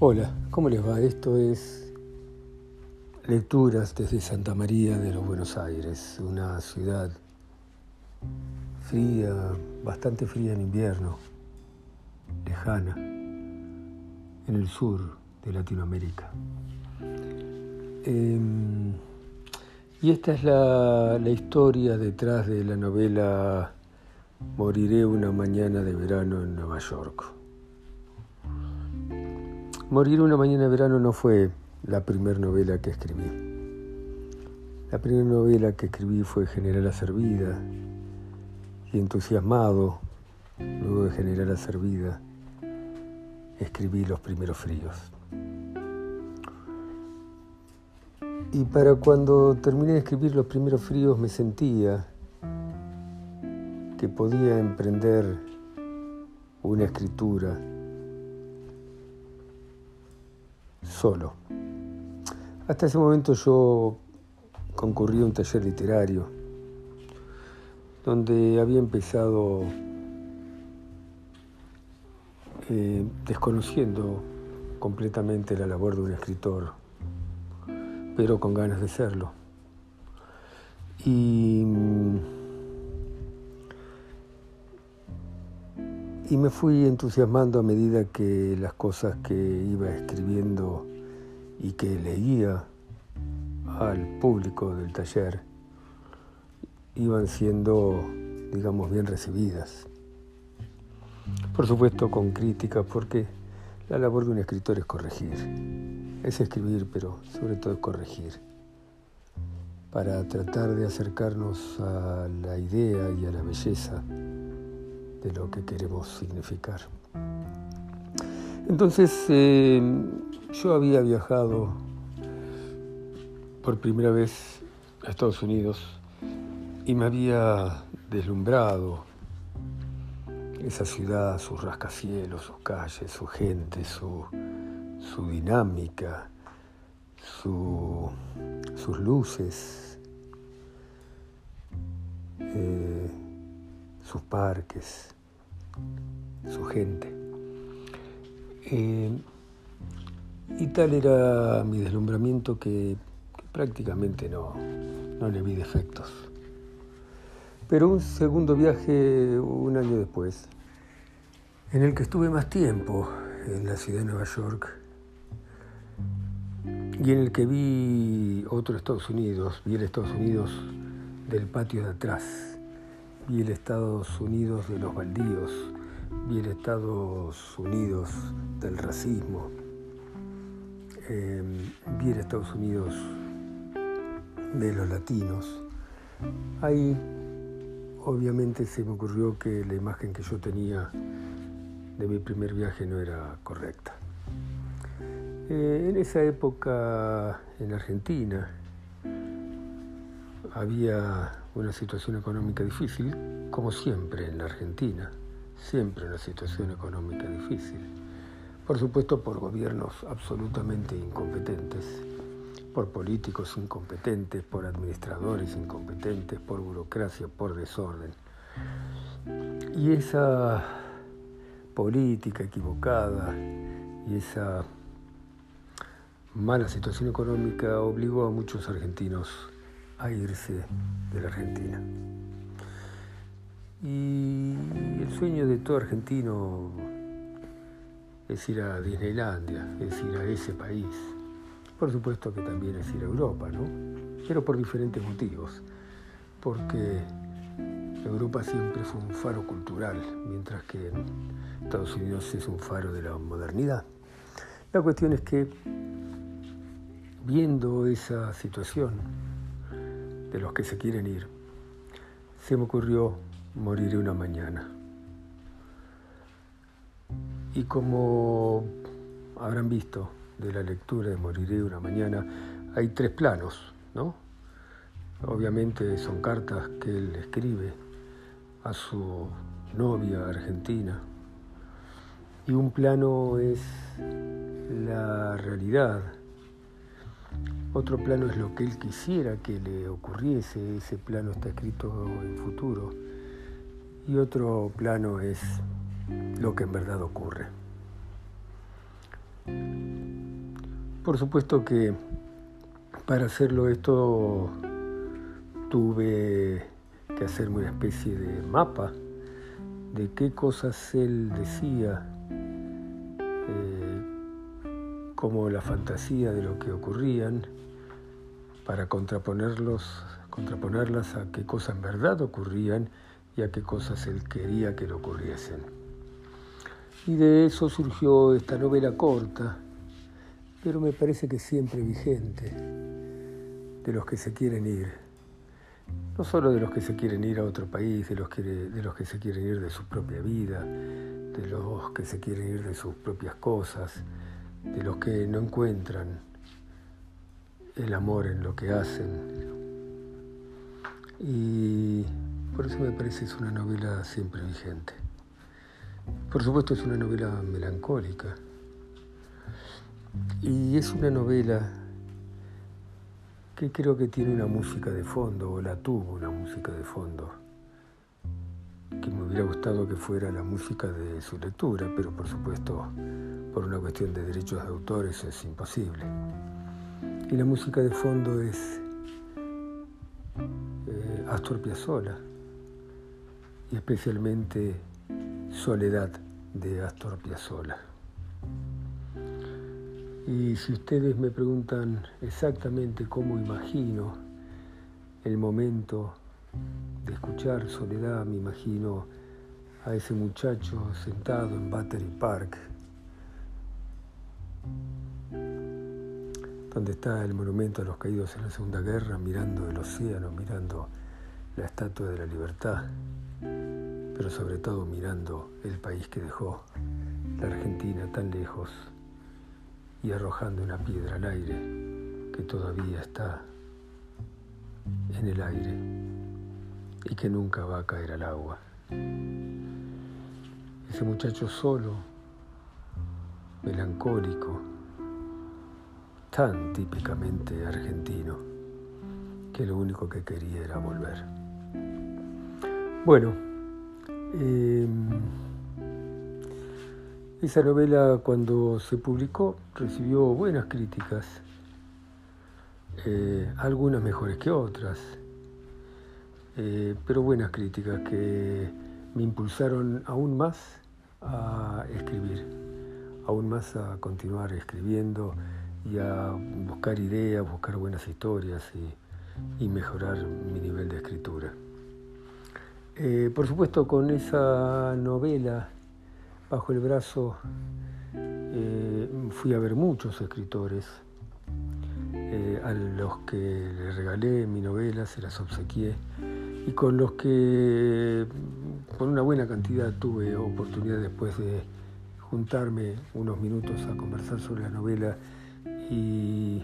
Hola, ¿cómo les va? Esto es Lecturas desde Santa María de los Buenos Aires, una ciudad fría, bastante fría en invierno, lejana, en el sur de Latinoamérica. Em, y esta es la, la historia detrás de la novela Moriré una mañana de verano en Nueva York. Morir una mañana de verano no fue la primera novela que escribí. La primera novela que escribí fue General a Servida y entusiasmado, luego de General a Servida, escribí Los primeros fríos. Y para cuando terminé de escribir Los primeros fríos me sentía que podía emprender una escritura solo. Hasta ese momento yo concurrí a un taller literario donde había empezado eh, desconociendo completamente la labor de un escritor, pero con ganas de serlo. Y, y me fui entusiasmando a medida que las cosas que iba escribiendo y que leía al público del taller iban siendo, digamos, bien recibidas. Por supuesto con críticas, porque la labor de un escritor es corregir, es escribir, pero sobre todo es corregir, para tratar de acercarnos a la idea y a la belleza de lo que queremos significar. Entonces, eh, yo había viajado por primera vez a Estados Unidos y me había deslumbrado esa ciudad, sus rascacielos, sus calles, su gente, su, dinámica, su, sus luces, eh, sus parques su gente. Eh, y tal era mi deslumbramiento que, prácticamente no, no le vi defectos. Pero un segundo viaje, un año después, en el que estuve más tiempo en la ciudad de Nueva York y en el que vi otro Estados Unidos, vi el Estados Unidos del patio de atrás, vi el Estados Unidos de los baldíos, vi el Estados Unidos del racismo, vi el Estados Unidos de los latinos. Ahí obviamente se me ocurrió que la imagen que yo tenía de mi primer viaje no era correcta. Eh, en esa época en Argentina había una situación económica difícil, como siempre en la Argentina siempre una situación económica difícil. Por supuesto por gobiernos absolutamente incompetentes, por políticos incompetentes, por administradores incompetentes, por burocracia, por desorden. Y esa política equivocada y esa mala situación económica obligó a muchos argentinos a irse de la Argentina. Y el sueño de todo argentino es ir a Disneylandia, es ir a ese país. Por supuesto que también es ir a Europa, ¿no? Pero por diferentes motivos. Porque Europa siempre fue un faro cultural, mientras que Estados Unidos es un faro de la modernidad. La cuestión es que, viendo esa situación de los que se quieren ir, se me ocurrió moriré una mañana. Y como habrán visto de la lectura de Moriré una mañana, hay tres planos, ¿no? Obviamente son cartas que él escribe a su novia argentina. Y un plano es la realidad. Otro plano es lo que él quisiera que le ocurriese. Ese plano está escrito en futuro y otro plano es lo que en verdad ocurre. por supuesto que para hacerlo esto tuve que hacerme una especie de mapa de qué cosas él decía, como la fantasía de lo que ocurrían, para contraponerlos, contraponerlas a qué cosas en verdad ocurrían y a qué cosas él quería que le ocurriesen. Y de eso surgió esta novela corta, pero me parece que siempre vigente, de los que se quieren ir. No solo de los que se quieren ir a otro país, de los que, de los que se quieren ir de su propia vida, de los que se quieren ir de sus propias cosas, de los que no encuentran el amor en lo que hacen. Y por eso me parece que es una novela siempre vigente. Por supuesto es una novela melancólica, y es una novela que creo que tiene una música de fondo, o la tuvo una música de fondo, que me hubiera gustado que fuera la música de su lectura, pero por supuesto por una cuestión de derechos de autor eso es imposible. Y la música de fondo es eh, Astor Piazzolla, y especialmente Soledad de Astor Piazzolla. Y si ustedes me preguntan exactamente cómo imagino el momento de escuchar Soledad, me imagino a ese muchacho sentado en Battery Park, donde está el monumento a los caídos en la Segunda Guerra, mirando el océano, mirando la Estatua de la Libertad, pero sobre todo mirando el país que dejó, la Argentina tan lejos y arrojando una piedra al aire que todavía está en el aire y que nunca va a caer al agua. Ese muchacho solo, melancólico, tan típicamente argentino, que lo único que quería era volver. Bueno, eh, esa novela cuando se publicó recibió buenas críticas, eh, algunas mejores que otras, eh, pero buenas críticas que me impulsaron aún más a escribir, aún más a continuar escribiendo y a buscar ideas, buscar buenas historias y, mejorar mi nivel de escritura. Eh, por supuesto, con esa novela bajo el brazo eh, fui a ver muchos escritores eh, a los que les regalé mi novela, se las obsequié y con los que con una buena cantidad tuve oportunidad después de juntarme unos minutos a conversar sobre la novela y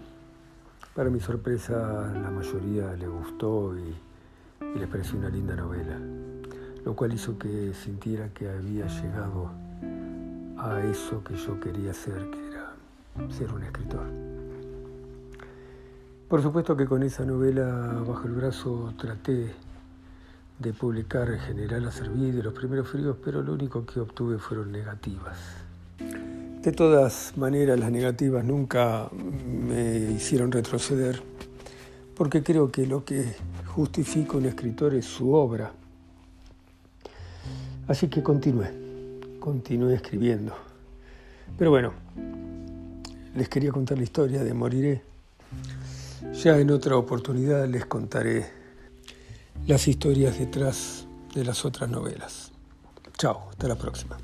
para mi sorpresa la mayoría le gustó y, y les pareció una linda novela, lo cual hizo que sintiera que había llegado a eso que yo quería ser, que era ser un escritor. Por supuesto que con esa novela bajo el brazo traté de publicar General Acerví de los primeros fríos, pero lo único que obtuve fueron negativas. De todas maneras, las negativas nunca me hicieron retroceder, porque creo que lo que justifica un escritor es su obra. Así que continué continué escribiendo. Pero bueno, les quería contar la historia de Moriré. Ya en otra oportunidad les contaré las historias detrás de las otras novelas. Chao, hasta la próxima.